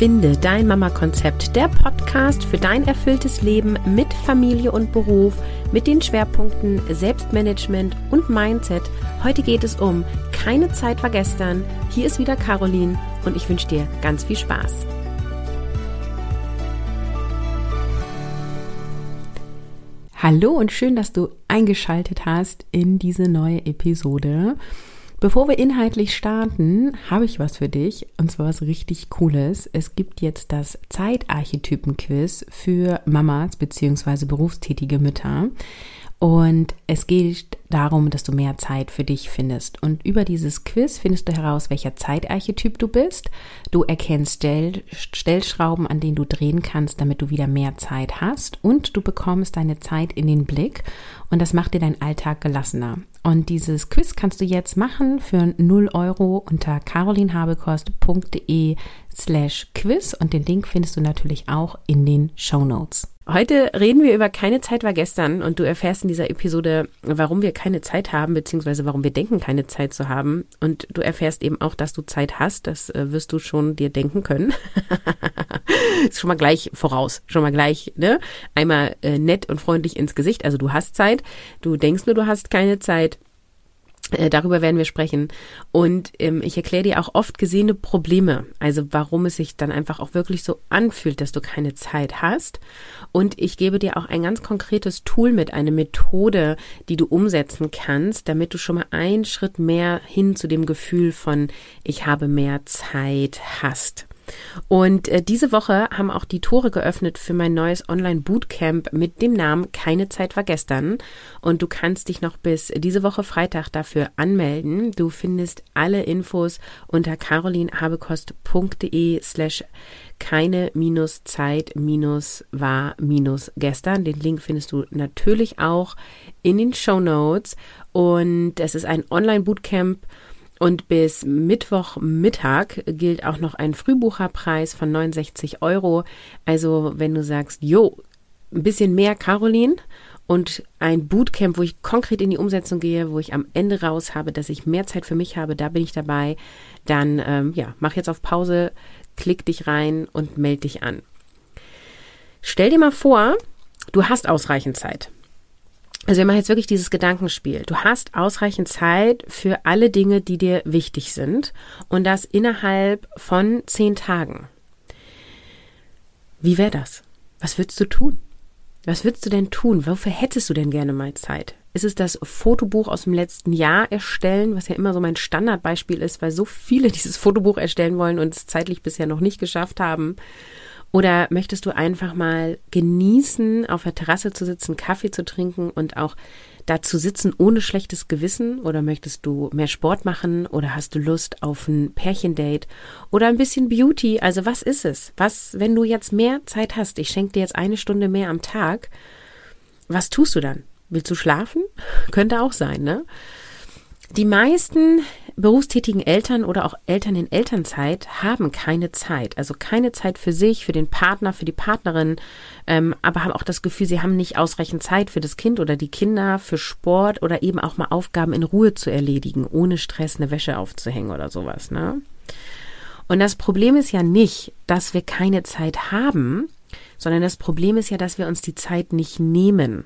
Finde dein Mama-Konzept, der Podcast für dein erfülltes Leben mit Familie und Beruf, mit den Schwerpunkten Selbstmanagement und Mindset. Heute geht es um Keine Zeit war gestern. Hier ist wieder Caroline und ich wünsche dir ganz viel Spaß. Hallo und schön, dass du eingeschaltet hast in diese neue Episode. Bevor wir inhaltlich starten, habe ich was für dich und zwar was richtig Cooles. Es gibt jetzt das Zeitarchetypen-Quiz für Mamas bzw. berufstätige Mütter. Und es geht darum, dass du mehr Zeit für dich findest. Und über dieses Quiz findest du heraus, welcher Zeitarchetyp du bist. Du erkennst Stell Stellschrauben, an denen du drehen kannst, damit du wieder mehr Zeit hast. Und du bekommst deine Zeit in den Blick. Und das macht dir deinen Alltag gelassener. Und dieses Quiz kannst du jetzt machen für 0 Euro unter carolinhabekost.de slash quiz. Und den Link findest du natürlich auch in den Show Notes. Heute reden wir über keine Zeit war gestern und du erfährst in dieser Episode, warum wir keine Zeit haben, beziehungsweise warum wir denken, keine Zeit zu haben. Und du erfährst eben auch, dass du Zeit hast. Das äh, wirst du schon dir denken können. ist schon mal gleich voraus, schon mal gleich, ne? Einmal äh, nett und freundlich ins Gesicht. Also du hast Zeit. Du denkst nur, du hast keine Zeit. Äh, darüber werden wir sprechen. Und ähm, ich erkläre dir auch oft gesehene Probleme, also warum es sich dann einfach auch wirklich so anfühlt, dass du keine Zeit hast. Und ich gebe dir auch ein ganz konkretes Tool mit, eine Methode, die du umsetzen kannst, damit du schon mal einen Schritt mehr hin zu dem Gefühl von ich habe mehr Zeit hast. Und äh, diese Woche haben auch die Tore geöffnet für mein neues Online-Bootcamp mit dem Namen Keine Zeit war gestern. Und du kannst dich noch bis diese Woche Freitag dafür anmelden. Du findest alle Infos unter carolinhabekost.de slash keine minus Zeit minus war minus gestern. Den Link findest du natürlich auch in den Show Notes. Und es ist ein Online-Bootcamp und bis Mittwochmittag gilt auch noch ein Frühbucherpreis von 69 Euro. Also wenn du sagst, jo, ein bisschen mehr Caroline und ein Bootcamp, wo ich konkret in die Umsetzung gehe, wo ich am Ende raus habe, dass ich mehr Zeit für mich habe, da bin ich dabei, dann ähm, ja, mach jetzt auf Pause, klick dich rein und melde dich an. Stell dir mal vor, du hast ausreichend Zeit. Also wir machen jetzt wirklich dieses Gedankenspiel. Du hast ausreichend Zeit für alle Dinge, die dir wichtig sind und das innerhalb von zehn Tagen. Wie wäre das? Was würdest du tun? Was würdest du denn tun? Wofür hättest du denn gerne mal Zeit? Ist es das Fotobuch aus dem letzten Jahr erstellen, was ja immer so mein Standardbeispiel ist, weil so viele dieses Fotobuch erstellen wollen und es zeitlich bisher noch nicht geschafft haben? Oder möchtest du einfach mal genießen, auf der Terrasse zu sitzen, Kaffee zu trinken und auch da zu sitzen ohne schlechtes Gewissen? Oder möchtest du mehr Sport machen? Oder hast du Lust auf ein Pärchendate? Oder ein bisschen Beauty? Also was ist es? Was, wenn du jetzt mehr Zeit hast? Ich schenke dir jetzt eine Stunde mehr am Tag. Was tust du dann? Willst du schlafen? Könnte auch sein, ne? Die meisten berufstätigen Eltern oder auch Eltern in Elternzeit haben keine Zeit, also keine Zeit für sich, für den Partner, für die Partnerin, ähm, aber haben auch das Gefühl, sie haben nicht ausreichend Zeit für das Kind oder die Kinder, für Sport oder eben auch mal Aufgaben in Ruhe zu erledigen, ohne Stress eine Wäsche aufzuhängen oder sowas. Ne? Und das Problem ist ja nicht, dass wir keine Zeit haben, sondern das Problem ist ja, dass wir uns die Zeit nicht nehmen.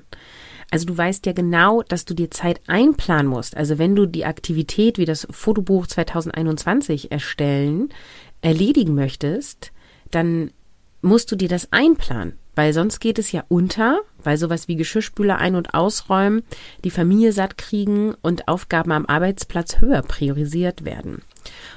Also du weißt ja genau, dass du dir Zeit einplanen musst. Also wenn du die Aktivität wie das Fotobuch 2021 erstellen, erledigen möchtest, dann musst du dir das einplanen, weil sonst geht es ja unter, weil sowas wie Geschirrspüler ein- und ausräumen, die Familie satt kriegen und Aufgaben am Arbeitsplatz höher priorisiert werden.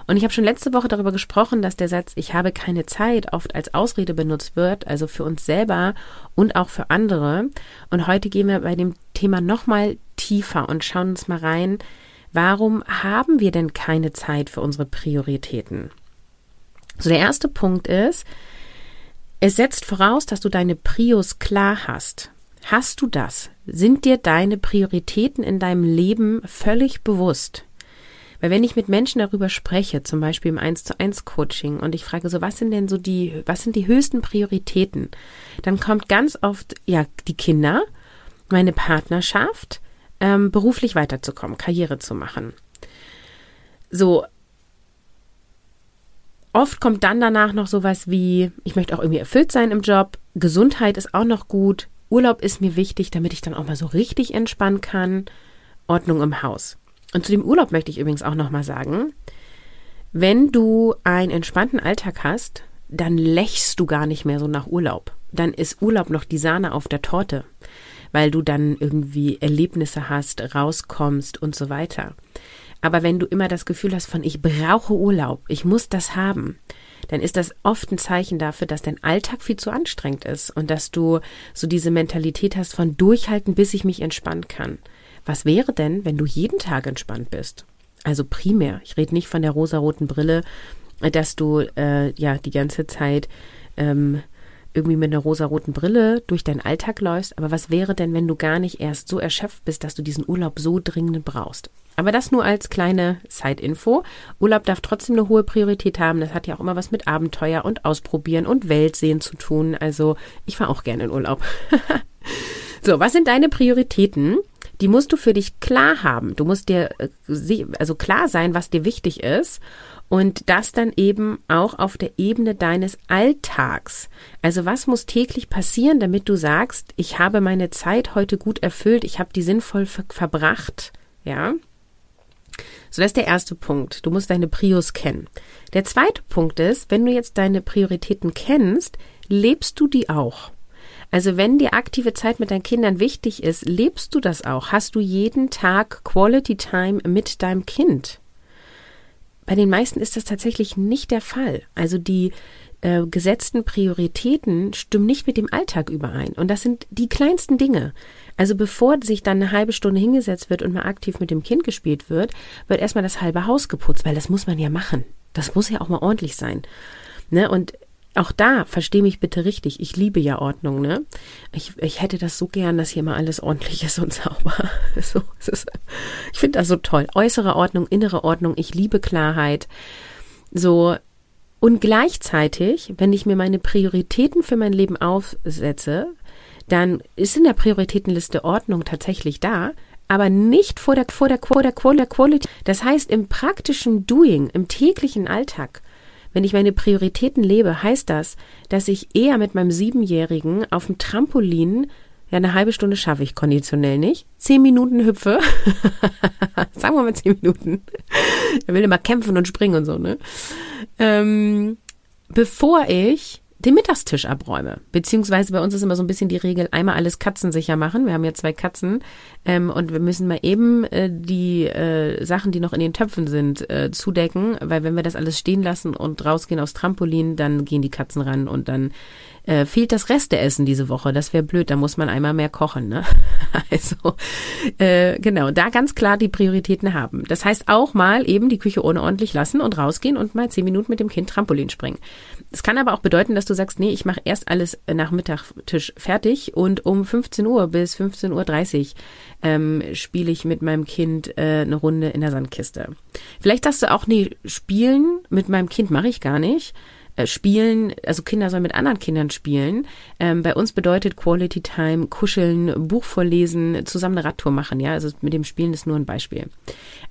Und ich habe schon letzte Woche darüber gesprochen, dass der Satz Ich habe keine Zeit oft als Ausrede benutzt wird, also für uns selber und auch für andere. Und heute gehen wir bei dem Thema nochmal tiefer und schauen uns mal rein, warum haben wir denn keine Zeit für unsere Prioritäten? So, der erste Punkt ist, es setzt voraus, dass du deine Prios klar hast. Hast du das? Sind dir deine Prioritäten in deinem Leben völlig bewusst? Weil wenn ich mit Menschen darüber spreche, zum Beispiel im 1 zu 1 Coaching und ich frage so, was sind denn so die, was sind die höchsten Prioritäten? Dann kommt ganz oft, ja, die Kinder, meine Partnerschaft, ähm, beruflich weiterzukommen, Karriere zu machen. So. oft kommt dann danach noch sowas wie, ich möchte auch irgendwie erfüllt sein im Job, Gesundheit ist auch noch gut, Urlaub ist mir wichtig, damit ich dann auch mal so richtig entspannen kann, Ordnung im Haus. Und zu dem Urlaub möchte ich übrigens auch noch mal sagen, wenn du einen entspannten Alltag hast, dann lächst du gar nicht mehr so nach Urlaub. Dann ist Urlaub noch die Sahne auf der Torte, weil du dann irgendwie Erlebnisse hast, rauskommst und so weiter. Aber wenn du immer das Gefühl hast von ich brauche Urlaub, ich muss das haben, dann ist das oft ein Zeichen dafür, dass dein Alltag viel zu anstrengend ist und dass du so diese Mentalität hast von durchhalten, bis ich mich entspannen kann. Was wäre denn, wenn du jeden Tag entspannt bist? Also primär, ich rede nicht von der rosaroten Brille, dass du äh, ja die ganze Zeit ähm, irgendwie mit einer rosaroten Brille durch deinen Alltag läufst. Aber was wäre denn, wenn du gar nicht erst so erschöpft bist, dass du diesen Urlaub so dringend brauchst? Aber das nur als kleine Side-Info. Urlaub darf trotzdem eine hohe Priorität haben. Das hat ja auch immer was mit Abenteuer und Ausprobieren und Weltsehen zu tun. Also ich fahre auch gerne in Urlaub. so, was sind deine Prioritäten? Die musst du für dich klar haben. Du musst dir äh, also klar sein, was dir wichtig ist und das dann eben auch auf der Ebene deines Alltags. Also was muss täglich passieren, damit du sagst, ich habe meine Zeit heute gut erfüllt, ich habe die sinnvoll ver verbracht, ja? So, das ist der erste Punkt. Du musst deine Prios kennen. Der zweite Punkt ist, wenn du jetzt deine Prioritäten kennst, lebst du die auch. Also wenn dir aktive Zeit mit deinen Kindern wichtig ist, lebst du das auch? Hast du jeden Tag Quality Time mit deinem Kind? Bei den meisten ist das tatsächlich nicht der Fall. Also die äh, gesetzten Prioritäten stimmen nicht mit dem Alltag überein. Und das sind die kleinsten Dinge. Also bevor sich dann eine halbe Stunde hingesetzt wird und mal aktiv mit dem Kind gespielt wird, wird erstmal das halbe Haus geputzt, weil das muss man ja machen. Das muss ja auch mal ordentlich sein. Ne? Und auch da, verstehe mich bitte richtig, ich liebe ja Ordnung, ne? Ich, ich hätte das so gern, dass hier mal alles ordentlich ist und sauber. So, ist, ich finde das so toll. Äußere Ordnung, innere Ordnung, ich liebe Klarheit. So, und gleichzeitig, wenn ich mir meine Prioritäten für mein Leben aufsetze, dann ist in der Prioritätenliste Ordnung tatsächlich da, aber nicht vor der, vor der, vor der, vor der Quality. Das heißt, im praktischen Doing, im täglichen Alltag wenn ich meine Prioritäten lebe, heißt das, dass ich eher mit meinem Siebenjährigen auf dem Trampolin ja, eine halbe Stunde schaffe ich konditionell nicht. Zehn Minuten hüpfe. Sagen wir mal zehn Minuten. Er will immer kämpfen und springen und so, ne? Ähm, bevor ich den Mittagstisch abräume. Beziehungsweise bei uns ist immer so ein bisschen die Regel, einmal alles katzensicher machen. Wir haben ja zwei Katzen ähm, und wir müssen mal eben äh, die äh, Sachen, die noch in den Töpfen sind, äh, zudecken, weil wenn wir das alles stehen lassen und rausgehen aufs Trampolin, dann gehen die Katzen ran und dann äh, fehlt das Resteessen diese Woche. Das wäre blöd, da muss man einmal mehr kochen. Ne? Also äh, genau, da ganz klar die Prioritäten haben. Das heißt auch mal eben die Küche ohne ordentlich lassen und rausgehen und mal zehn Minuten mit dem Kind Trampolin springen. Es kann aber auch bedeuten, dass du sagst, nee, ich mache erst alles nach Mittagtisch fertig und um 15 Uhr bis 15.30 Uhr ähm, spiele ich mit meinem Kind äh, eine Runde in der Sandkiste. Vielleicht sagst du auch, nee, spielen mit meinem Kind mache ich gar nicht. Äh, spielen, also Kinder sollen mit anderen Kindern spielen. Ähm, bei uns bedeutet Quality Time kuscheln, Buch vorlesen, zusammen eine Radtour machen. Ja, also mit dem Spielen ist nur ein Beispiel.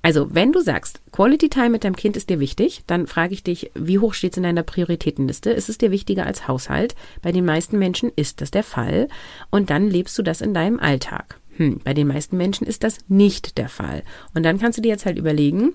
Also wenn du sagst, Quality Time mit deinem Kind ist dir wichtig, dann frage ich dich, wie hoch steht es in deiner Prioritätenliste? Ist es dir wichtiger als Haushalt? Bei den meisten Menschen ist das der Fall. Und dann lebst du das in deinem Alltag. Hm, bei den meisten Menschen ist das nicht der Fall. Und dann kannst du dir jetzt halt überlegen,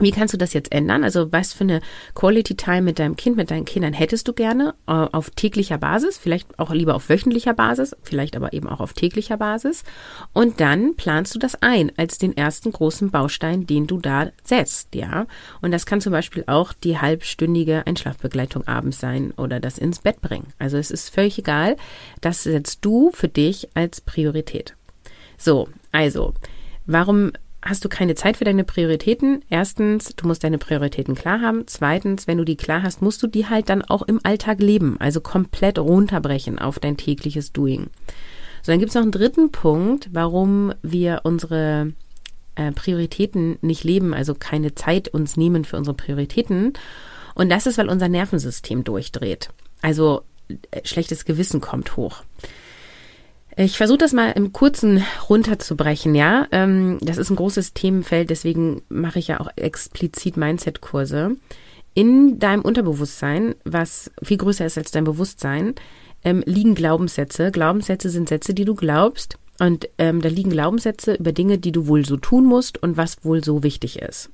wie kannst du das jetzt ändern? Also was für eine Quality Time mit deinem Kind, mit deinen Kindern hättest du gerne äh, auf täglicher Basis, vielleicht auch lieber auf wöchentlicher Basis, vielleicht aber eben auch auf täglicher Basis. Und dann planst du das ein als den ersten großen Baustein, den du da setzt, ja. Und das kann zum Beispiel auch die halbstündige Einschlafbegleitung abends sein oder das ins Bett bringen. Also es ist völlig egal. Das setzt du für dich als Priorität. So, also, warum hast du keine Zeit für deine Prioritäten. Erstens, du musst deine Prioritäten klar haben. Zweitens, wenn du die klar hast, musst du die halt dann auch im Alltag leben, also komplett runterbrechen auf dein tägliches Doing. So, dann gibt es noch einen dritten Punkt, warum wir unsere äh, Prioritäten nicht leben, also keine Zeit uns nehmen für unsere Prioritäten. Und das ist, weil unser Nervensystem durchdreht. Also äh, schlechtes Gewissen kommt hoch. Ich versuche das mal im Kurzen runterzubrechen, ja. Ähm, das ist ein großes Themenfeld, deswegen mache ich ja auch explizit Mindset-Kurse. in deinem Unterbewusstsein, was viel größer ist als dein Bewusstsein, ähm, liegen Glaubenssätze. Glaubenssätze sind Sätze, die du glaubst. Und ähm, da liegen Glaubenssätze über Dinge, die du wohl so tun musst und was wohl so wichtig ist.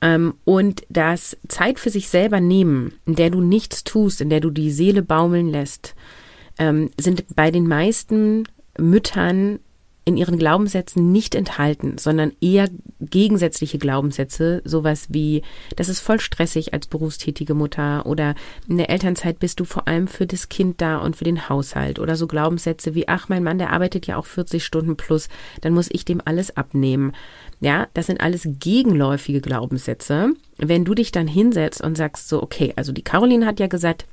Ähm, und das Zeit für sich selber nehmen, in der du nichts tust, in der du die Seele baumeln lässt, ähm, sind bei den meisten Müttern in ihren Glaubenssätzen nicht enthalten, sondern eher gegensätzliche Glaubenssätze, sowas wie, das ist voll stressig als berufstätige Mutter oder in der Elternzeit bist du vor allem für das Kind da und für den Haushalt oder so Glaubenssätze wie, ach, mein Mann, der arbeitet ja auch 40 Stunden plus, dann muss ich dem alles abnehmen. Ja, das sind alles gegenläufige Glaubenssätze. Wenn du dich dann hinsetzt und sagst so, okay, also die Caroline hat ja gesagt,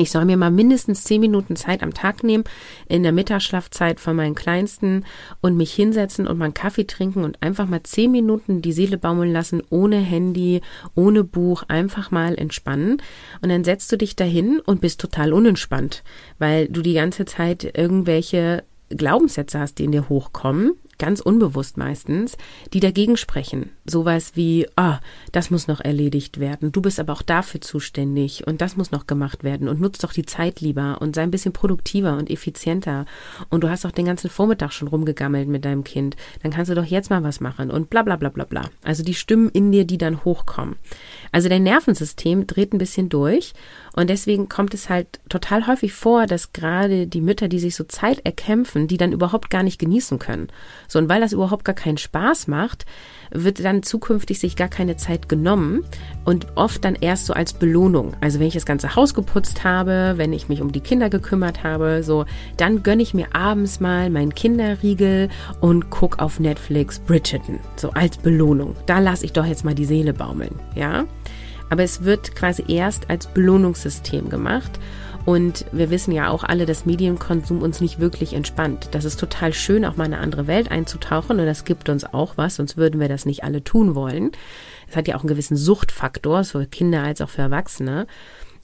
ich soll mir mal mindestens zehn Minuten Zeit am Tag nehmen, in der Mittagsschlafzeit von meinen Kleinsten und mich hinsetzen und mal einen Kaffee trinken und einfach mal zehn Minuten die Seele baumeln lassen, ohne Handy, ohne Buch, einfach mal entspannen. Und dann setzt du dich dahin und bist total unentspannt, weil du die ganze Zeit irgendwelche Glaubenssätze hast, die in dir hochkommen, ganz unbewusst meistens, die dagegen sprechen. Sowas wie, ah, oh, das muss noch erledigt werden. Du bist aber auch dafür zuständig und das muss noch gemacht werden und nutzt doch die Zeit lieber und sei ein bisschen produktiver und effizienter. Und du hast doch den ganzen Vormittag schon rumgegammelt mit deinem Kind. Dann kannst du doch jetzt mal was machen und bla bla bla bla bla. Also die Stimmen in dir, die dann hochkommen. Also dein Nervensystem dreht ein bisschen durch und deswegen kommt es halt total häufig vor, dass gerade die Mütter, die sich so Zeit erkämpfen, die dann überhaupt gar nicht genießen können. So, und weil das überhaupt gar keinen Spaß macht, wird dann zukünftig sich gar keine Zeit genommen und oft dann erst so als Belohnung. Also wenn ich das ganze Haus geputzt habe, wenn ich mich um die Kinder gekümmert habe, so, dann gönne ich mir abends mal meinen Kinderriegel und guck auf Netflix Bridgerton. So als Belohnung. Da lasse ich doch jetzt mal die Seele baumeln, ja? Aber es wird quasi erst als Belohnungssystem gemacht. Und wir wissen ja auch alle, dass Medienkonsum uns nicht wirklich entspannt. Das ist total schön, auch mal in eine andere Welt einzutauchen und das gibt uns auch was, sonst würden wir das nicht alle tun wollen. Es hat ja auch einen gewissen Suchtfaktor, für Kinder als auch für Erwachsene.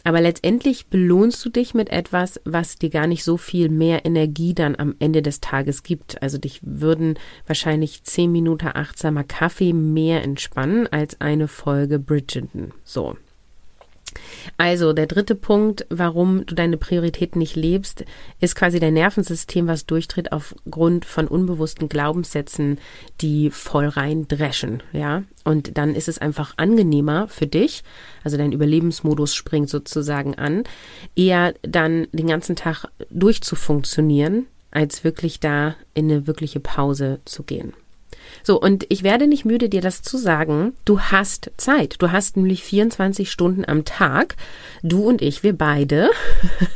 Aber letztendlich belohnst du dich mit etwas, was dir gar nicht so viel mehr Energie dann am Ende des Tages gibt. Also dich würden wahrscheinlich zehn Minuten achtsamer Kaffee mehr entspannen als eine Folge Bridgerton. So. Also der dritte Punkt, warum du deine Prioritäten nicht lebst, ist quasi dein Nervensystem, was durchtritt aufgrund von unbewussten Glaubenssätzen, die voll rein dreschen, ja. Und dann ist es einfach angenehmer für dich, also dein Überlebensmodus springt sozusagen an, eher dann den ganzen Tag durchzufunktionieren, als wirklich da in eine wirkliche Pause zu gehen. So, und ich werde nicht müde, dir das zu sagen. Du hast Zeit. Du hast nämlich 24 Stunden am Tag. Du und ich, wir beide.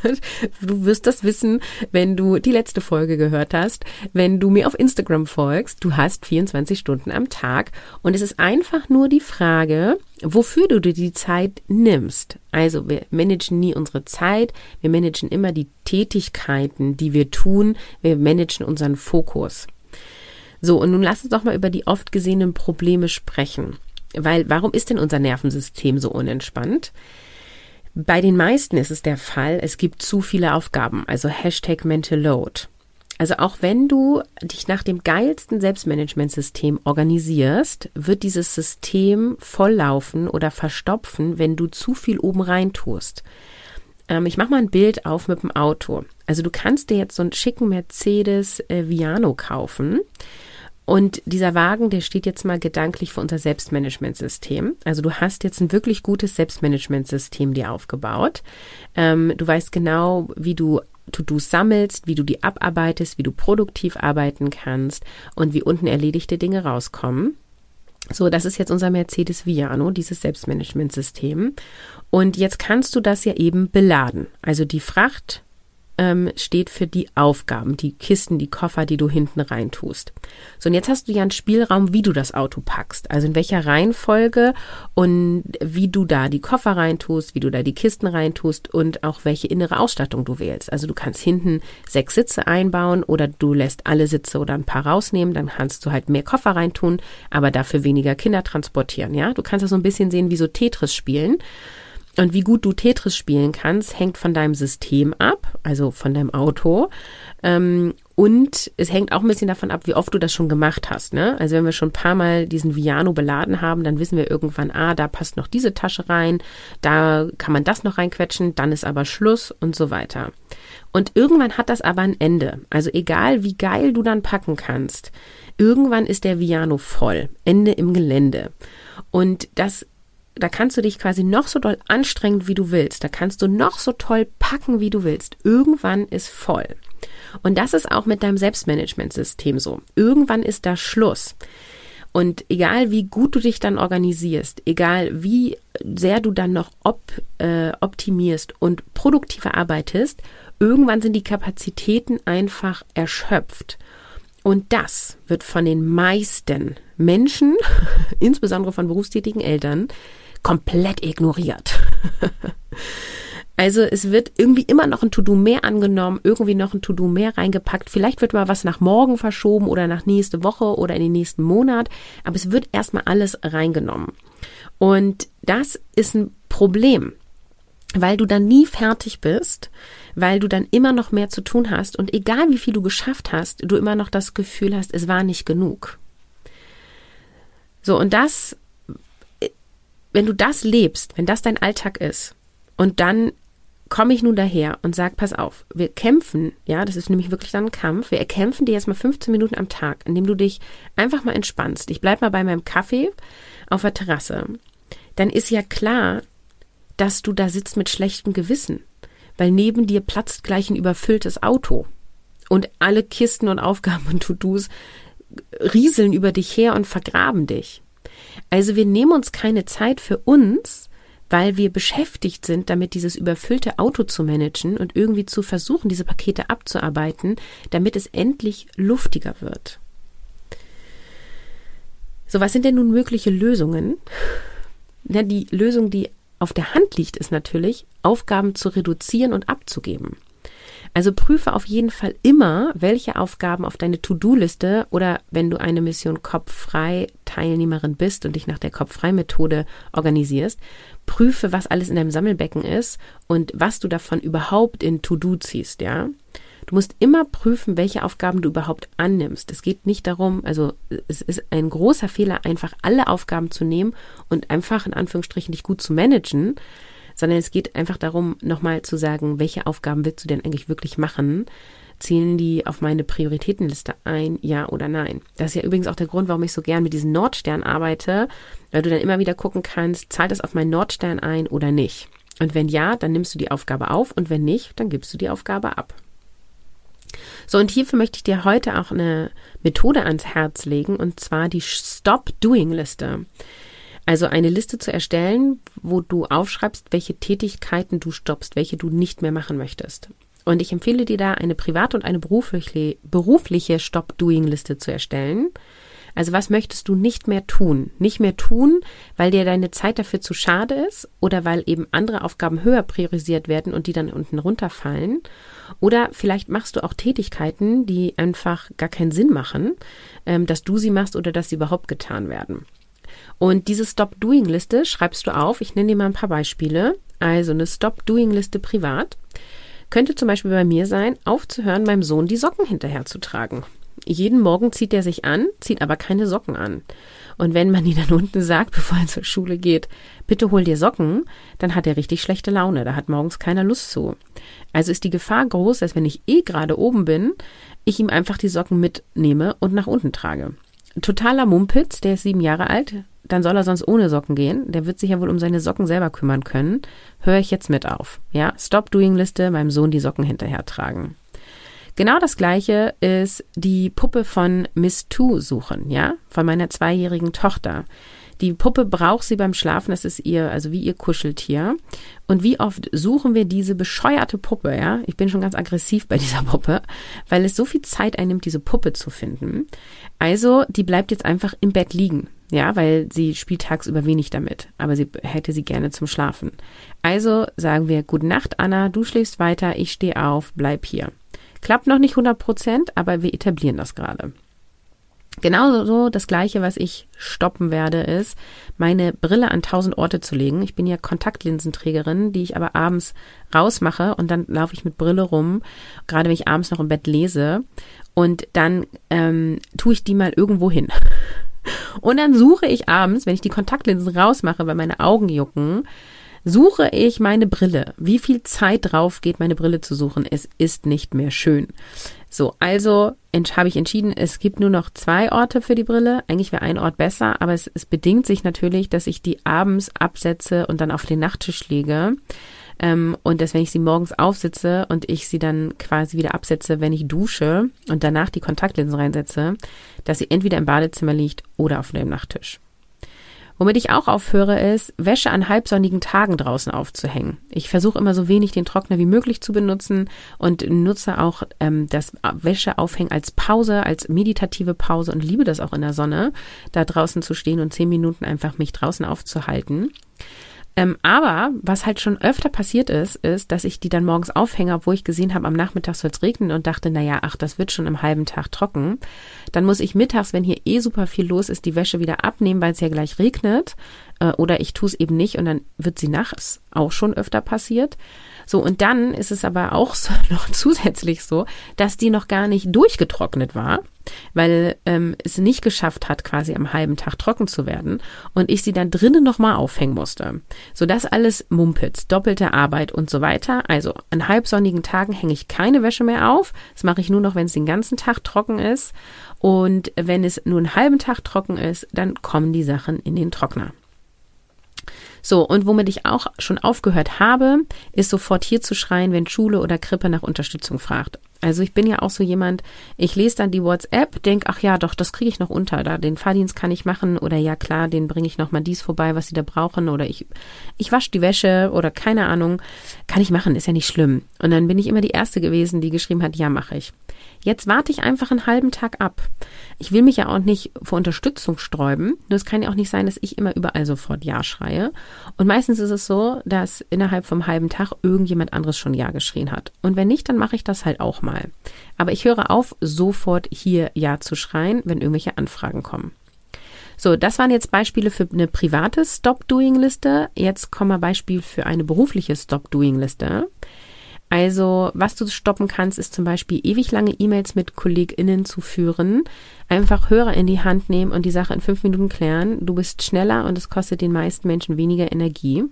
du wirst das wissen, wenn du die letzte Folge gehört hast, wenn du mir auf Instagram folgst. Du hast 24 Stunden am Tag. Und es ist einfach nur die Frage, wofür du dir die Zeit nimmst. Also wir managen nie unsere Zeit, wir managen immer die Tätigkeiten, die wir tun, wir managen unseren Fokus. So, und nun lass uns doch mal über die oft gesehenen Probleme sprechen. Weil warum ist denn unser Nervensystem so unentspannt? Bei den meisten ist es der Fall, es gibt zu viele Aufgaben, also Hashtag Mental Load. Also auch wenn du dich nach dem geilsten Selbstmanagementsystem organisierst, wird dieses System volllaufen oder verstopfen, wenn du zu viel oben rein tust. Ähm, ich mache mal ein Bild auf mit dem Auto. Also du kannst dir jetzt so einen schicken Mercedes äh, Viano kaufen und dieser Wagen, der steht jetzt mal gedanklich für unser Selbstmanagementsystem. Also du hast jetzt ein wirklich gutes Selbstmanagementsystem dir aufgebaut. Ähm, du weißt genau, wie du To-Dos sammelst, wie du die abarbeitest, wie du produktiv arbeiten kannst und wie unten erledigte Dinge rauskommen. So, das ist jetzt unser Mercedes Viano, dieses Selbstmanagementsystem. Und jetzt kannst du das ja eben beladen. Also die Fracht ähm, steht für die Aufgaben, die Kisten, die Koffer, die du hinten rein tust. So, und jetzt hast du ja einen Spielraum, wie du das Auto packst, also in welcher Reihenfolge und wie du da die Koffer reintust, wie du da die Kisten reintust und auch welche innere Ausstattung du wählst. Also du kannst hinten sechs Sitze einbauen oder du lässt alle Sitze oder ein paar rausnehmen, dann kannst du halt mehr Koffer reintun, aber dafür weniger Kinder transportieren, ja? Du kannst das so ein bisschen sehen wie so Tetris spielen. Und wie gut du Tetris spielen kannst, hängt von deinem System ab, also von deinem Auto. Ähm, und es hängt auch ein bisschen davon ab, wie oft du das schon gemacht hast. Ne? Also wenn wir schon ein paar Mal diesen Viano beladen haben, dann wissen wir irgendwann, ah, da passt noch diese Tasche rein, da kann man das noch reinquetschen, dann ist aber Schluss und so weiter. Und irgendwann hat das aber ein Ende. Also egal, wie geil du dann packen kannst, irgendwann ist der Viano voll. Ende im Gelände. Und das da kannst du dich quasi noch so doll anstrengen, wie du willst. Da kannst du noch so toll packen, wie du willst. Irgendwann ist voll. Und das ist auch mit deinem Selbstmanagementsystem so. Irgendwann ist da Schluss. Und egal wie gut du dich dann organisierst, egal wie sehr du dann noch op, äh, optimierst und produktiver arbeitest, irgendwann sind die Kapazitäten einfach erschöpft. Und das wird von den meisten Menschen, insbesondere von berufstätigen Eltern, komplett ignoriert. Also es wird irgendwie immer noch ein To-Do mehr angenommen, irgendwie noch ein To-Do mehr reingepackt. Vielleicht wird mal was nach morgen verschoben oder nach nächste Woche oder in den nächsten Monat, aber es wird erstmal alles reingenommen. Und das ist ein Problem, weil du dann nie fertig bist, weil du dann immer noch mehr zu tun hast und egal wie viel du geschafft hast, du immer noch das Gefühl hast, es war nicht genug. So, und das, wenn du das lebst, wenn das dein Alltag ist, und dann komme ich nun daher und sage, pass auf, wir kämpfen, ja, das ist nämlich wirklich dann ein Kampf, wir erkämpfen dir jetzt mal 15 Minuten am Tag, indem du dich einfach mal entspannst. Ich bleib mal bei meinem Kaffee auf der Terrasse. Dann ist ja klar, dass du da sitzt mit schlechtem Gewissen, weil neben dir platzt gleich ein überfülltes Auto und alle Kisten und Aufgaben und To-Dos rieseln über dich her und vergraben dich. Also wir nehmen uns keine Zeit für uns, weil wir beschäftigt sind, damit dieses überfüllte Auto zu managen und irgendwie zu versuchen, diese Pakete abzuarbeiten, damit es endlich luftiger wird. So, was sind denn nun mögliche Lösungen? Die Lösung, die auf der Hand liegt, ist natürlich, Aufgaben zu reduzieren und abzugeben. Also prüfe auf jeden Fall immer, welche Aufgaben auf deine To-Do-Liste oder wenn du eine Mission Kopffrei Teilnehmerin bist und dich nach der Kopffrei-Methode organisierst, prüfe, was alles in deinem Sammelbecken ist und was du davon überhaupt in To-Do ziehst, ja. Du musst immer prüfen, welche Aufgaben du überhaupt annimmst. Es geht nicht darum, also es ist ein großer Fehler, einfach alle Aufgaben zu nehmen und einfach in Anführungsstrichen dich gut zu managen, sondern es geht einfach darum, nochmal zu sagen, welche Aufgaben willst du denn eigentlich wirklich machen? Zählen die auf meine Prioritätenliste ein, ja oder nein? Das ist ja übrigens auch der Grund, warum ich so gern mit diesen Nordstern arbeite, weil du dann immer wieder gucken kannst, zahlt das auf meinen Nordstern ein oder nicht? Und wenn ja, dann nimmst du die Aufgabe auf und wenn nicht, dann gibst du die Aufgabe ab. So, und hierfür möchte ich dir heute auch eine Methode ans Herz legen, und zwar die Stop-Doing-Liste. Also eine Liste zu erstellen, wo du aufschreibst, welche Tätigkeiten du stoppst, welche du nicht mehr machen möchtest. Und ich empfehle dir da eine private und eine berufliche, berufliche Stop-Doing-Liste zu erstellen. Also was möchtest du nicht mehr tun? Nicht mehr tun, weil dir deine Zeit dafür zu schade ist oder weil eben andere Aufgaben höher priorisiert werden und die dann unten runterfallen. Oder vielleicht machst du auch Tätigkeiten, die einfach gar keinen Sinn machen, ähm, dass du sie machst oder dass sie überhaupt getan werden. Und diese Stop-Doing-Liste schreibst du auf. Ich nenne dir mal ein paar Beispiele. Also eine Stop-Doing-Liste privat könnte zum Beispiel bei mir sein, aufzuhören, meinem Sohn die Socken hinterherzutраgen. Jeden Morgen zieht er sich an, zieht aber keine Socken an. Und wenn man ihn dann unten sagt, bevor er zur Schule geht, bitte hol dir Socken, dann hat er richtig schlechte Laune. Da hat morgens keiner Lust zu. Also ist die Gefahr groß, dass wenn ich eh gerade oben bin, ich ihm einfach die Socken mitnehme und nach unten trage totaler Mumpitz, der ist sieben Jahre alt, dann soll er sonst ohne Socken gehen. Der wird sich ja wohl um seine Socken selber kümmern können. Höre ich jetzt mit auf. Ja, Stop-Doing-Liste, meinem Sohn die Socken hinterher tragen. Genau das gleiche ist die Puppe von Miss Two suchen, ja, von meiner zweijährigen Tochter. Die Puppe braucht sie beim Schlafen, das ist ihr, also wie ihr Kuscheltier. Und wie oft suchen wir diese bescheuerte Puppe, ja? Ich bin schon ganz aggressiv bei dieser Puppe, weil es so viel Zeit einnimmt, diese Puppe zu finden. Also, die bleibt jetzt einfach im Bett liegen. Ja, weil sie spielt tagsüber wenig damit, aber sie hätte sie gerne zum Schlafen. Also sagen wir, gute Nacht, Anna, du schläfst weiter, ich stehe auf, bleib hier. Klappt noch nicht 100 Prozent, aber wir etablieren das gerade. Genauso so das gleiche, was ich stoppen werde, ist, meine Brille an tausend Orte zu legen. Ich bin ja Kontaktlinsenträgerin, die ich aber abends rausmache und dann laufe ich mit Brille rum, gerade wenn ich abends noch im Bett lese. Und dann ähm, tue ich die mal irgendwo hin. Und dann suche ich abends, wenn ich die Kontaktlinsen rausmache, weil meine Augen jucken, suche ich meine Brille. Wie viel Zeit drauf geht, meine Brille zu suchen? Es ist nicht mehr schön. So, also habe ich entschieden, es gibt nur noch zwei Orte für die Brille. Eigentlich wäre ein Ort besser, aber es, es bedingt sich natürlich, dass ich die abends absetze und dann auf den Nachttisch lege. Ähm, und dass, wenn ich sie morgens aufsitze und ich sie dann quasi wieder absetze, wenn ich dusche und danach die Kontaktlinsen reinsetze, dass sie entweder im Badezimmer liegt oder auf dem Nachttisch. Womit ich auch aufhöre, ist, Wäsche an halbsonnigen Tagen draußen aufzuhängen. Ich versuche immer so wenig den Trockner wie möglich zu benutzen und nutze auch ähm, das Wäscheaufhängen als Pause, als meditative Pause und liebe das auch in der Sonne, da draußen zu stehen und zehn Minuten einfach mich draußen aufzuhalten. Ähm, aber was halt schon öfter passiert ist, ist, dass ich die dann morgens aufhänge, obwohl ich gesehen habe, am Nachmittag soll es regnen und dachte, naja, ach, das wird schon im halben Tag trocken. Dann muss ich mittags, wenn hier eh super viel los ist, die Wäsche wieder abnehmen, weil es ja gleich regnet. Äh, oder ich tue es eben nicht und dann wird sie nachts auch schon öfter passiert. So, und dann ist es aber auch so, noch zusätzlich so, dass die noch gar nicht durchgetrocknet war, weil ähm, es nicht geschafft hat, quasi am halben Tag trocken zu werden und ich sie dann drinnen nochmal aufhängen musste. So, das alles Mumpitz, doppelte Arbeit und so weiter. Also an halbsonnigen Tagen hänge ich keine Wäsche mehr auf. Das mache ich nur noch, wenn es den ganzen Tag trocken ist. Und wenn es nur einen halben Tag trocken ist, dann kommen die Sachen in den Trockner. So, und womit ich auch schon aufgehört habe, ist sofort hier zu schreien, wenn Schule oder Krippe nach Unterstützung fragt. Also ich bin ja auch so jemand, ich lese dann die WhatsApp, denk, ach ja, doch, das kriege ich noch unter. Da den Fahrdienst kann ich machen oder ja klar, den bringe ich noch mal dies vorbei, was sie da brauchen oder ich ich wasche die Wäsche oder keine Ahnung, kann ich machen, ist ja nicht schlimm. Und dann bin ich immer die erste gewesen, die geschrieben hat, ja, mache ich. Jetzt warte ich einfach einen halben Tag ab. Ich will mich ja auch nicht vor Unterstützung sträuben. Nur es kann ja auch nicht sein, dass ich immer überall sofort Ja schreie. Und meistens ist es so, dass innerhalb vom halben Tag irgendjemand anderes schon Ja geschrien hat. Und wenn nicht, dann mache ich das halt auch mal. Aber ich höre auf, sofort hier Ja zu schreien, wenn irgendwelche Anfragen kommen. So, das waren jetzt Beispiele für eine private Stop-Doing-Liste. Jetzt kommen wir Beispiel für eine berufliche Stop-Doing-Liste. Also, was du stoppen kannst, ist zum Beispiel ewig lange E-Mails mit KollegInnen zu führen. Einfach Hörer in die Hand nehmen und die Sache in fünf Minuten klären. Du bist schneller und es kostet den meisten Menschen weniger Energie.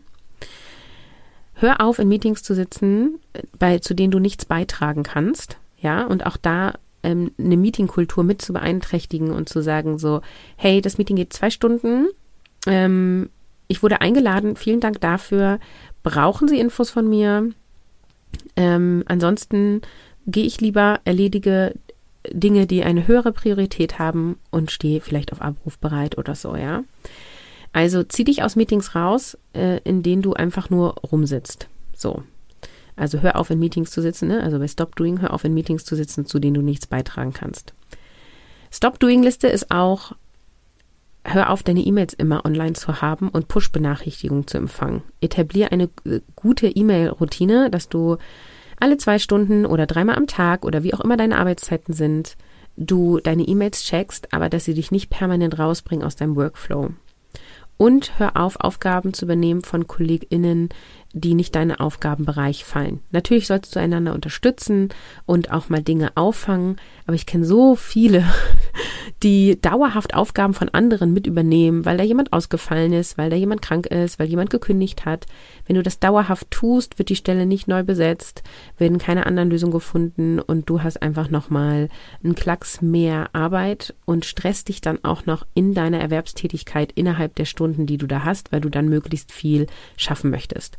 Hör auf, in Meetings zu sitzen, bei, zu denen du nichts beitragen kannst. Ja, und auch da ähm, eine Meetingkultur mit zu beeinträchtigen und zu sagen so, hey, das Meeting geht zwei Stunden. Ähm, ich wurde eingeladen, vielen Dank dafür. Brauchen Sie Infos von mir? Ähm, ansonsten gehe ich lieber, erledige Dinge, die eine höhere Priorität haben und stehe vielleicht auf Abruf bereit oder so, ja. Also zieh dich aus Meetings raus, äh, in denen du einfach nur rumsitzt. So. Also hör auf, in Meetings zu sitzen, ne? Also bei Stop Doing, hör auf, in Meetings zu sitzen, zu denen du nichts beitragen kannst. Stop Doing Liste ist auch, hör auf, deine E-Mails immer online zu haben und Push-Benachrichtigungen zu empfangen. Etablier eine äh, gute E-Mail-Routine, dass du alle zwei Stunden oder dreimal am Tag oder wie auch immer deine Arbeitszeiten sind, du deine E-Mails checkst, aber dass sie dich nicht permanent rausbringen aus deinem Workflow. Und hör auf, Aufgaben zu übernehmen von KollegInnen, die nicht deine Aufgabenbereich fallen. Natürlich sollst du einander unterstützen und auch mal Dinge auffangen, aber ich kenne so viele, die dauerhaft Aufgaben von anderen mit übernehmen, weil da jemand ausgefallen ist, weil da jemand krank ist, weil jemand gekündigt hat. Wenn du das dauerhaft tust, wird die Stelle nicht neu besetzt, werden keine anderen Lösungen gefunden und du hast einfach nochmal einen Klacks mehr Arbeit und stresst dich dann auch noch in deiner Erwerbstätigkeit innerhalb der Stunden, die du da hast, weil du dann möglichst viel schaffen möchtest.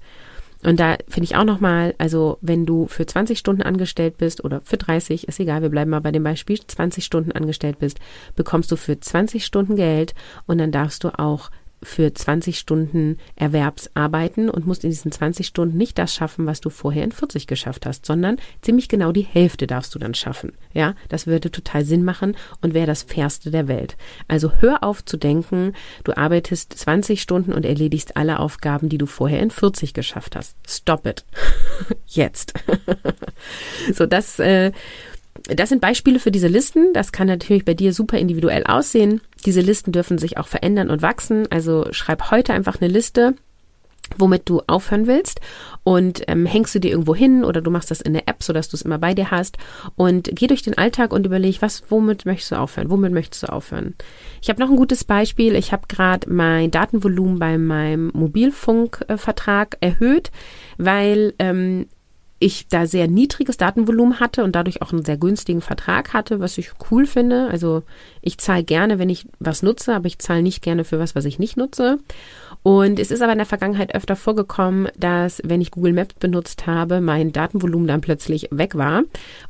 Und da finde ich auch nochmal, also wenn du für 20 Stunden angestellt bist oder für 30, ist egal, wir bleiben mal bei dem Beispiel, 20 Stunden angestellt bist, bekommst du für 20 Stunden Geld und dann darfst du auch für 20 Stunden Erwerbsarbeiten und musst in diesen 20 Stunden nicht das schaffen, was du vorher in 40 geschafft hast, sondern ziemlich genau die Hälfte darfst du dann schaffen. Ja, das würde total Sinn machen und wäre das fairste der Welt. Also hör auf zu denken, du arbeitest 20 Stunden und erledigst alle Aufgaben, die du vorher in 40 geschafft hast. Stop it. Jetzt. so, das, äh, das sind Beispiele für diese Listen. Das kann natürlich bei dir super individuell aussehen. Diese Listen dürfen sich auch verändern und wachsen. Also schreib heute einfach eine Liste womit du aufhören willst und ähm, hängst du dir irgendwo hin oder du machst das in der App, sodass du es immer bei dir hast und geh durch den Alltag und überleg, was, womit möchtest du aufhören? Womit möchtest du aufhören? Ich habe noch ein gutes Beispiel. Ich habe gerade mein Datenvolumen bei meinem Mobilfunkvertrag erhöht, weil ähm, ich da sehr niedriges Datenvolumen hatte und dadurch auch einen sehr günstigen Vertrag hatte, was ich cool finde. Also ich zahle gerne, wenn ich was nutze, aber ich zahle nicht gerne für was, was ich nicht nutze. Und es ist aber in der Vergangenheit öfter vorgekommen, dass wenn ich Google Maps benutzt habe, mein Datenvolumen dann plötzlich weg war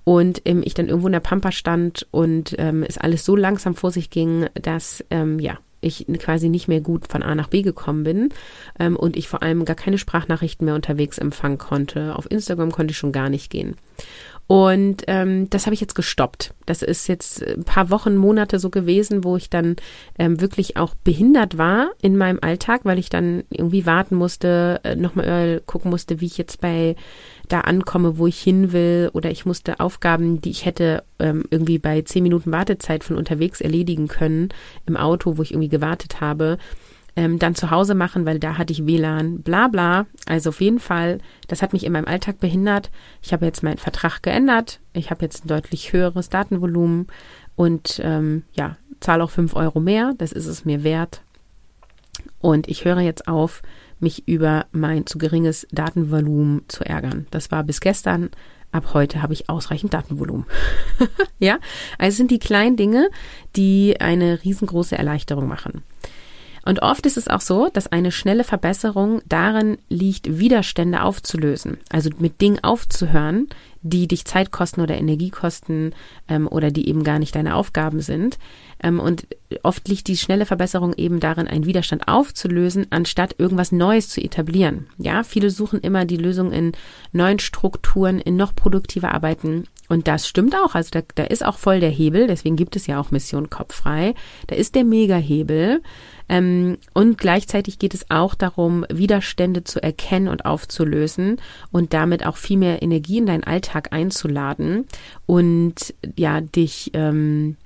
und ähm, ich dann irgendwo in der Pampa stand und ähm, es alles so langsam vor sich ging, dass ähm, ja ich quasi nicht mehr gut von A nach B gekommen bin ähm, und ich vor allem gar keine Sprachnachrichten mehr unterwegs empfangen konnte. Auf Instagram konnte ich schon gar nicht gehen. Und ähm, das habe ich jetzt gestoppt. Das ist jetzt ein paar Wochen, Monate so gewesen, wo ich dann ähm, wirklich auch behindert war in meinem Alltag, weil ich dann irgendwie warten musste, äh, nochmal gucken musste, wie ich jetzt bei da ankomme, wo ich hin will. Oder ich musste Aufgaben, die ich hätte ähm, irgendwie bei zehn Minuten Wartezeit von unterwegs erledigen können, im Auto, wo ich irgendwie gewartet habe, ähm, dann zu Hause machen, weil da hatte ich WLAN, bla bla. Also auf jeden Fall, das hat mich in meinem Alltag behindert. Ich habe jetzt meinen Vertrag geändert. Ich habe jetzt ein deutlich höheres Datenvolumen und ähm, ja, zahle auch fünf Euro mehr. Das ist es mir wert. Und ich höre jetzt auf, mich über mein zu geringes Datenvolumen zu ärgern. Das war bis gestern. Ab heute habe ich ausreichend Datenvolumen. ja, also sind die kleinen Dinge, die eine riesengroße Erleichterung machen. Und oft ist es auch so, dass eine schnelle Verbesserung darin liegt, Widerstände aufzulösen. Also mit Dingen aufzuhören, die dich Zeit kosten oder Energie kosten ähm, oder die eben gar nicht deine Aufgaben sind. Ähm, und oft liegt die schnelle Verbesserung eben darin, einen Widerstand aufzulösen, anstatt irgendwas Neues zu etablieren. Ja, viele suchen immer die Lösung in neuen Strukturen, in noch produktiver Arbeiten. Und das stimmt auch. Also da, da ist auch voll der Hebel. Deswegen gibt es ja auch Mission Kopffrei. Da ist der Mega-Hebel. Ähm, und gleichzeitig geht es auch darum, Widerstände zu erkennen und aufzulösen und damit auch viel mehr Energie in deinen Alltag einzuladen und ja, dich ähm,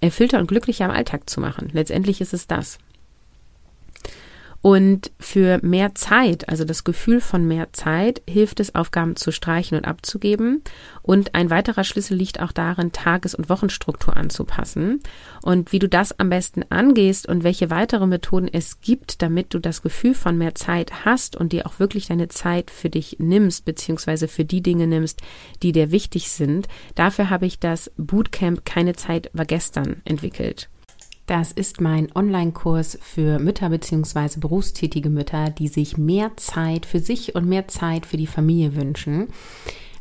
erfüllter und glücklicher im Alltag zu machen. Letztendlich ist es das. Und für mehr Zeit, also das Gefühl von mehr Zeit, hilft es, Aufgaben zu streichen und abzugeben. Und ein weiterer Schlüssel liegt auch darin, Tages- und Wochenstruktur anzupassen. Und wie du das am besten angehst und welche weitere Methoden es gibt, damit du das Gefühl von mehr Zeit hast und dir auch wirklich deine Zeit für dich nimmst, beziehungsweise für die Dinge nimmst, die dir wichtig sind. Dafür habe ich das Bootcamp Keine Zeit war gestern entwickelt. Das ist mein Online-Kurs für Mütter bzw. berufstätige Mütter, die sich mehr Zeit für sich und mehr Zeit für die Familie wünschen.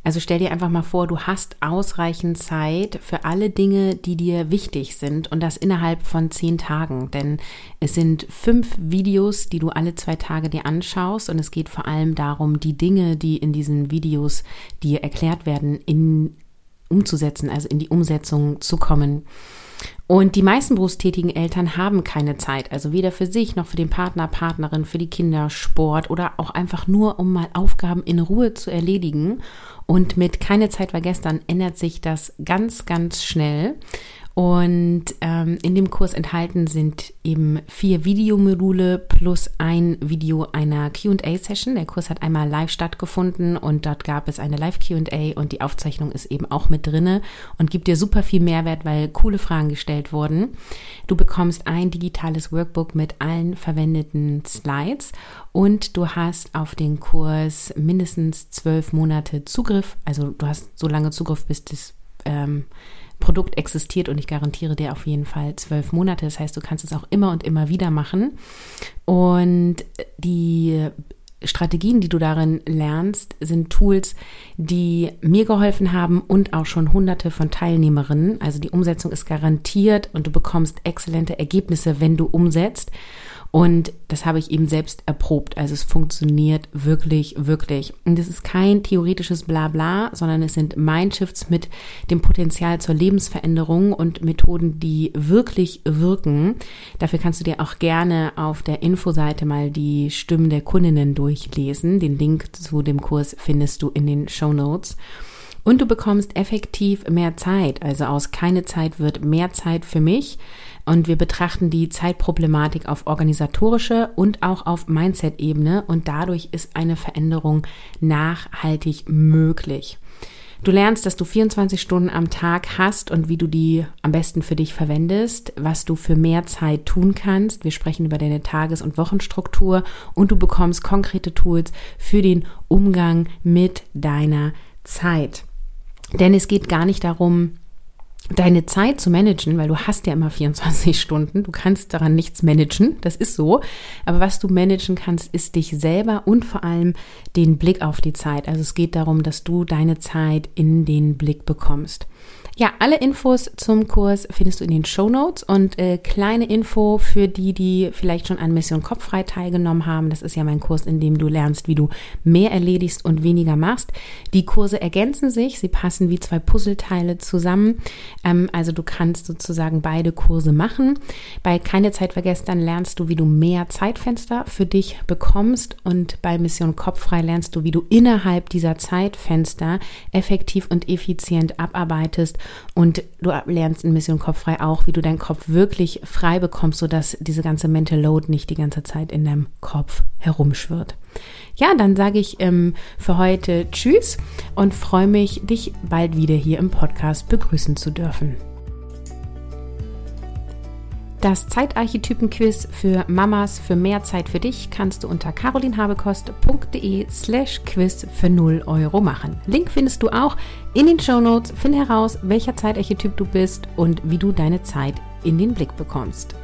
Also stell dir einfach mal vor, du hast ausreichend Zeit für alle Dinge, die dir wichtig sind und das innerhalb von zehn Tagen. Denn es sind fünf Videos, die du alle zwei Tage dir anschaust und es geht vor allem darum, die Dinge, die in diesen Videos dir erklärt werden, in umzusetzen, also in die Umsetzung zu kommen. Und die meisten berufstätigen Eltern haben keine Zeit, also weder für sich noch für den Partner, Partnerin, für die Kinder, Sport oder auch einfach nur, um mal Aufgaben in Ruhe zu erledigen. Und mit keine Zeit war gestern ändert sich das ganz, ganz schnell. Und ähm, in dem Kurs enthalten sind eben vier Videomodule plus ein Video einer QA-Session. Der Kurs hat einmal live stattgefunden und dort gab es eine Live-QA und die Aufzeichnung ist eben auch mit drinne und gibt dir super viel Mehrwert, weil coole Fragen gestellt wurden. Du bekommst ein digitales Workbook mit allen verwendeten Slides und du hast auf den Kurs mindestens zwölf Monate Zugriff. Also du hast so lange Zugriff, bis das ähm, Produkt existiert und ich garantiere dir auf jeden Fall zwölf Monate. Das heißt, du kannst es auch immer und immer wieder machen. Und die Strategien, die du darin lernst, sind Tools, die mir geholfen haben und auch schon hunderte von Teilnehmerinnen. Also die Umsetzung ist garantiert und du bekommst exzellente Ergebnisse, wenn du umsetzt. Und das habe ich eben selbst erprobt. Also es funktioniert wirklich, wirklich. Und es ist kein theoretisches Blabla, sondern es sind Mindshifts mit dem Potenzial zur Lebensveränderung und Methoden, die wirklich wirken. Dafür kannst du dir auch gerne auf der Infoseite mal die Stimmen der Kundinnen durchlesen. Den Link zu dem Kurs findest du in den Show Notes. Und du bekommst effektiv mehr Zeit. Also aus keine Zeit wird mehr Zeit für mich. Und wir betrachten die Zeitproblematik auf organisatorische und auch auf Mindset-Ebene. Und dadurch ist eine Veränderung nachhaltig möglich. Du lernst, dass du 24 Stunden am Tag hast und wie du die am besten für dich verwendest, was du für mehr Zeit tun kannst. Wir sprechen über deine Tages- und Wochenstruktur und du bekommst konkrete Tools für den Umgang mit deiner Zeit. Denn es geht gar nicht darum, deine Zeit zu managen, weil du hast ja immer 24 Stunden, du kannst daran nichts managen, das ist so, aber was du managen kannst, ist dich selber und vor allem den Blick auf die Zeit. Also es geht darum, dass du deine Zeit in den Blick bekommst. Ja, alle Infos zum Kurs findest du in den Show Notes und äh, kleine Info für die, die vielleicht schon an Mission Kopffrei teilgenommen haben. Das ist ja mein Kurs, in dem du lernst, wie du mehr erledigst und weniger machst. Die Kurse ergänzen sich, sie passen wie zwei Puzzleteile zusammen. Ähm, also du kannst sozusagen beide Kurse machen. Bei Keine Zeit vergessen lernst du, wie du mehr Zeitfenster für dich bekommst und bei Mission Kopffrei lernst du, wie du innerhalb dieser Zeitfenster effektiv und effizient abarbeitest und du lernst in Mission Kopffrei auch, wie du deinen Kopf wirklich frei bekommst, sodass diese ganze Mental Load nicht die ganze Zeit in deinem Kopf herumschwirrt. Ja, dann sage ich ähm, für heute Tschüss und freue mich, dich bald wieder hier im Podcast begrüßen zu dürfen. Das Zeitarchetypen-Quiz für Mamas für mehr Zeit für dich kannst du unter carolinhabekost.de slash quiz für 0 Euro machen. Link findest du auch in den Show Notes. Finde heraus, welcher Zeitarchetyp du bist und wie du deine Zeit in den Blick bekommst.